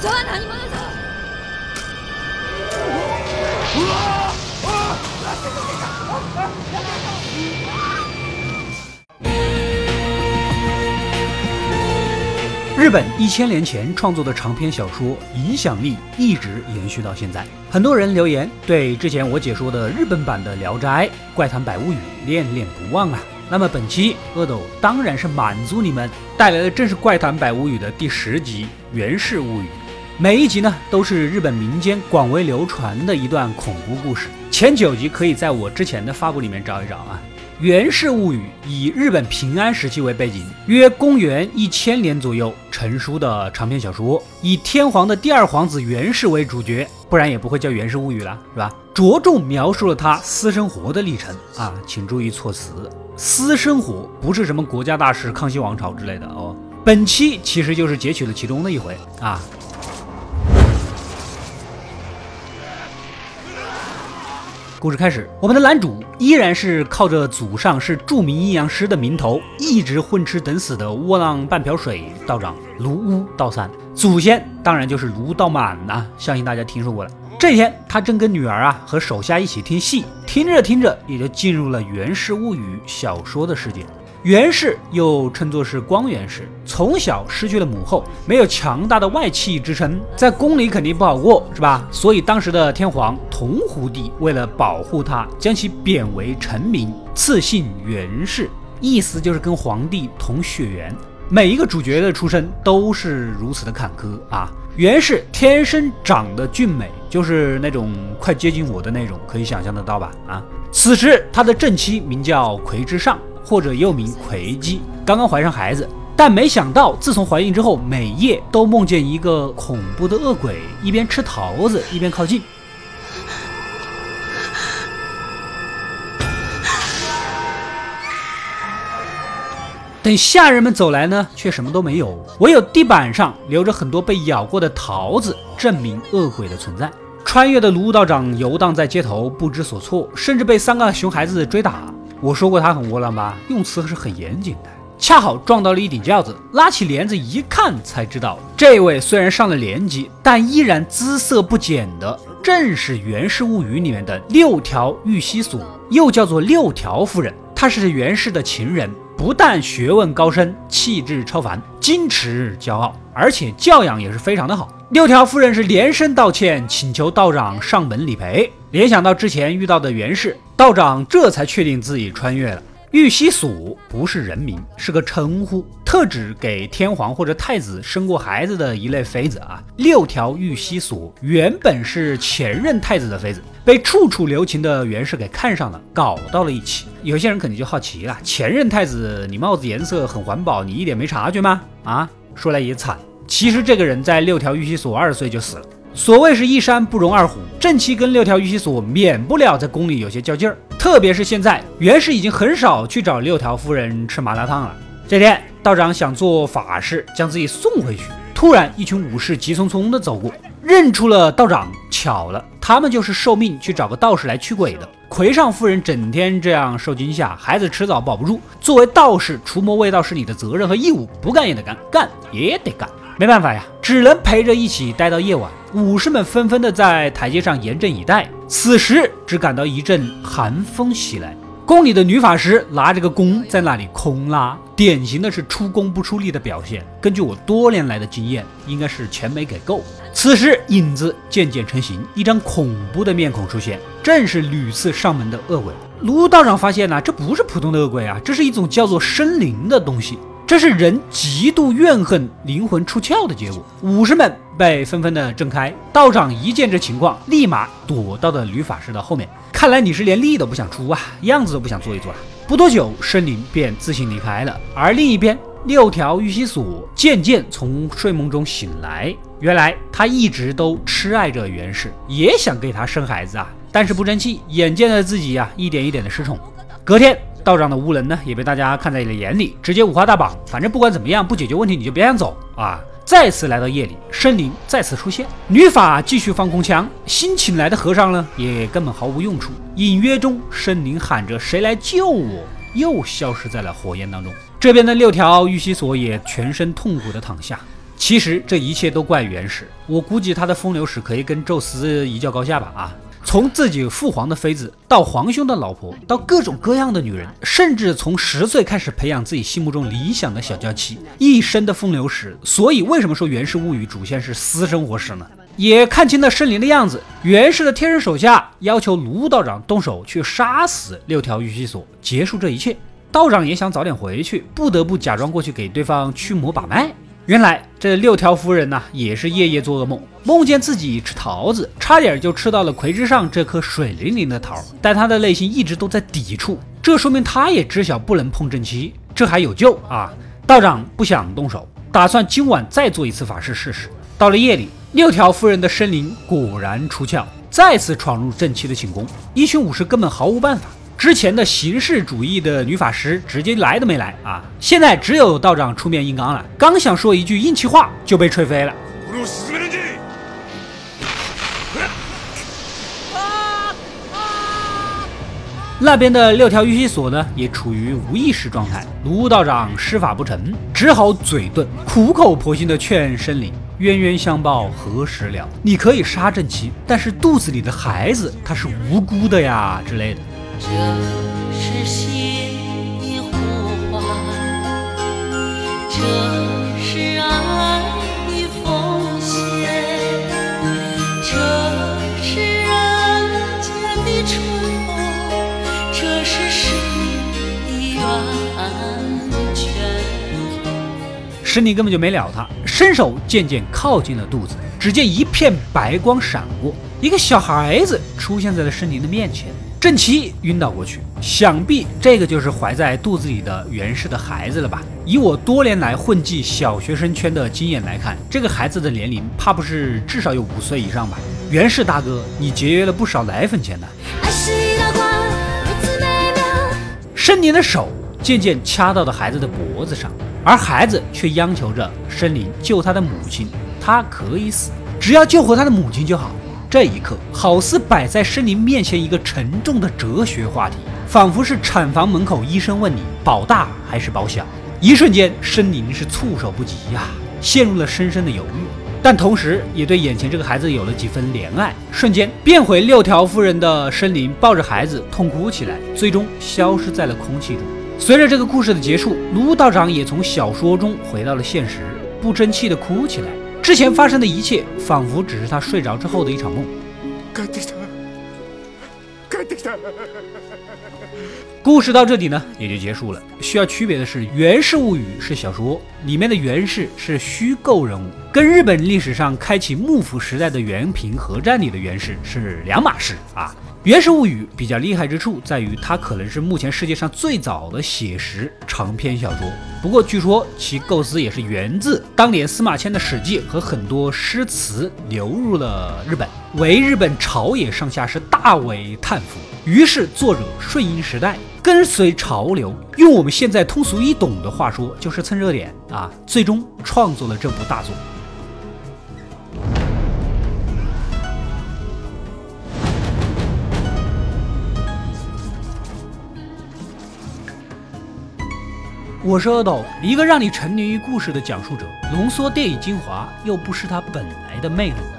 そは何者ぞ日本一千年前创作的长篇小说影响力一直延续到现在。很多人留言对之前我解说的日本版的《聊斋》《怪谈百物语》恋恋不忘啊。那么本期阿斗当然是满足你们，带来的正是《怪谈百物语》的第十集《源氏物语》。 每一集呢都是日本民间广为流传的一段恐怖故事。前九集可以在我之前的发布里面找一找啊。《源氏物语》以日本平安时期为背景，约公元一千年左右成书的长篇小说，以天皇的第二皇子源氏为主角，不然也不会叫《源氏物语》了，是吧？着重描述了他私生活的历程啊，请注意措辞，私生活不是什么国家大事、康熙王朝之类的哦。本期其实就是截取了其中的一回啊。故事开始，我们的男主依然是靠着祖上是著名阴阳师的名头，一直混吃等死的窝囊半瓢水道长卢屋道三，祖先当然就是卢道满呐，相信大家听说过了。这天，他正跟女儿啊和手下一起听戏，听着听着也就进入了《源氏物语》小说的世界。源氏又称作是光源氏，从小失去了母后，没有强大的外戚支撑，在宫里肯定不好过，是吧？所以当时的天皇同胡帝为了保护他，将其贬为臣民，赐姓源氏，意思就是跟皇帝同血缘。每一个主角的出身都是如此的坎坷啊！源氏天生长得俊美，就是那种快接近我的那种，可以想象得到吧？啊！此时他的正妻名叫葵之上。或者又名葵姬，刚刚怀上孩子，但没想到自从怀孕之后，每夜都梦见一个恐怖的恶鬼，一边吃桃子一边靠近。等下人们走来呢，却什么都没有，唯有地板上留着很多被咬过的桃子，证明恶鬼的存在。穿越的卢道长游荡在街头，不知所措，甚至被三个熊孩子追打。我说过他很窝囊吧，用词是很严谨的。恰好撞到了一顶轿子，拉起帘子一看，才知道这位虽然上了年纪，但依然姿色不减的，正是《源氏物语》里面的六条玉溪所，又叫做六条夫人。她是源氏的情人，不但学问高深，气质超凡，矜持骄傲，而且教养也是非常的好。六条夫人是连声道歉，请求道长上门理赔。联想到之前遇到的袁氏道长，这才确定自己穿越了。玉溪所不是人名，是个称呼，特指给天皇或者太子生过孩子的一类妃子啊。六条玉溪所原本是前任太子的妃子，被处处留情的袁氏给看上了，搞到了一起。有些人肯定就好奇了：前任太子，你帽子颜色很环保，你一点没察觉吗？啊，说来也惨，其实这个人在六条玉溪所二十岁就死了。所谓是一山不容二虎，正妻跟六条玉溪所免不了在宫里有些较劲儿。特别是现在，袁氏已经很少去找六条夫人吃麻辣烫了。这天，道长想做法事将自己送回去，突然一群武士急匆匆地走过，认出了道长。巧了，他们就是受命去找个道士来驱鬼的。魁上夫人整天这样受惊吓，孩子迟早保不住。作为道士，除魔卫道是你的责任和义务，不干也得干，干也得干。没办法呀，只能陪着一起待到夜晚。武士们纷纷的在台阶上严阵以待。此时只感到一阵寒风袭来，宫里的女法师拿着个弓在那里空拉，典型的是出工不出力的表现。根据我多年来的经验，应该是钱没给够。此时影子渐渐成型，一张恐怖的面孔出现，正是屡次上门的恶鬼。卢道长发现呢，这不是普通的恶鬼啊，这是一种叫做生灵的东西。这是人极度怨恨、灵魂出窍的结果。武士们被纷纷的震开，道长一见这情况，立马躲到了女法师的后面。看来你是连力都不想出啊，样子都不想做一做了。不多久，生灵便自行离开了。而另一边，六条玉溪所渐渐从睡梦中醒来。原来他一直都痴爱着袁氏，也想给他生孩子啊，但是不争气，眼见着自己呀一点一点的失宠。隔天。道长的无能呢，也被大家看在了眼里，直接五花大绑。反正不管怎么样，不解决问题你就别想走啊！再次来到夜里，生灵再次出现，女法继续放空枪，新请来的和尚呢，也根本毫无用处。隐约中，生灵喊着“谁来救我”，又消失在了火焰当中。这边的六条玉溪所也全身痛苦的躺下。其实这一切都怪元始，我估计他的风流史可以跟宙斯一较高下吧啊！从自己父皇的妃子，到皇兄的老婆，到各种各样的女人，甚至从十岁开始培养自己心目中理想的小娇妻，一生的风流史。所以为什么说《源氏物语》主线是私生活史呢？也看清了圣灵的样子，袁氏的贴身手下要求卢道长动手去杀死六条玉溪锁，结束这一切。道长也想早点回去，不得不假装过去给对方驱魔把脉。原来这六条夫人呢，也是夜夜做噩梦，梦见自己吃桃子，差点就吃到了葵之上这颗水灵灵的桃，但她的内心一直都在抵触，这说明她也知晓不能碰正妻，这还有救啊！道长不想动手，打算今晚再做一次法事试试。到了夜里。六条夫人的生灵果然出窍，再次闯入正妻的寝宫。一群武士根本毫无办法。之前的形式主义的女法师直接来都没来啊！现在只有道长出面硬刚了。刚想说一句硬气话，就被吹飞了。那边的六条玉溪锁呢，也处于无意识状态。卢道长施法不成，只好嘴遁，苦口婆心的劝申灵。冤冤相报何时了？你可以杀正妻，但是肚子里的孩子他是无辜的呀之类的。这是心的呼唤，这是爱的奉献，这是人间的春风，这是生命的源泉。石尼根本就没了他。伸手渐渐靠近了肚子，只见一片白光闪过，一个小孩子出现在了申灵的面前。郑琪晕倒过去，想必这个就是怀在肚子里的袁氏的孩子了吧？以我多年来混迹小学生圈的经验来看，这个孩子的年龄怕不是至少有五岁以上吧？袁氏大哥，你节约了不少奶粉钱呢。申灵的手渐渐掐到了孩子的脖子上。而孩子却央求着申灵救他的母亲，他可以死，只要救活他的母亲就好。这一刻，好似摆在申林面前一个沉重的哲学话题，仿佛是产房门口医生问你保大还是保小。一瞬间，申林是措手不及呀，陷入了深深的犹豫，但同时也对眼前这个孩子有了几分怜爱。瞬间变回六条夫人的申林抱着孩子痛哭起来，最终消失在了空气中。随着这个故事的结束，卢道长也从小说中回到了现实，不争气的哭起来。之前发生的一切，仿佛只是他睡着之后的一场梦。故事到这里呢，也就结束了。需要区别的是，《源氏物语》是小说，里面的源氏是虚构人物，跟日本历史上开启幕府时代的源平合战里的源氏是两码事啊。《源氏物语》比较厉害之处在于，它可能是目前世界上最早的写实长篇小说。不过，据说其构思也是源自当年司马迁的《史记》和很多诗词流入了日本，为日本朝野上下是大为叹服。于是，作者顺应时代，跟随潮流，用我们现在通俗易懂的话说，就是蹭热点啊，最终创作了这部大作。我是阿斗，一个让你沉迷于故事的讲述者，浓缩电影精华，又不失它本来的魅力。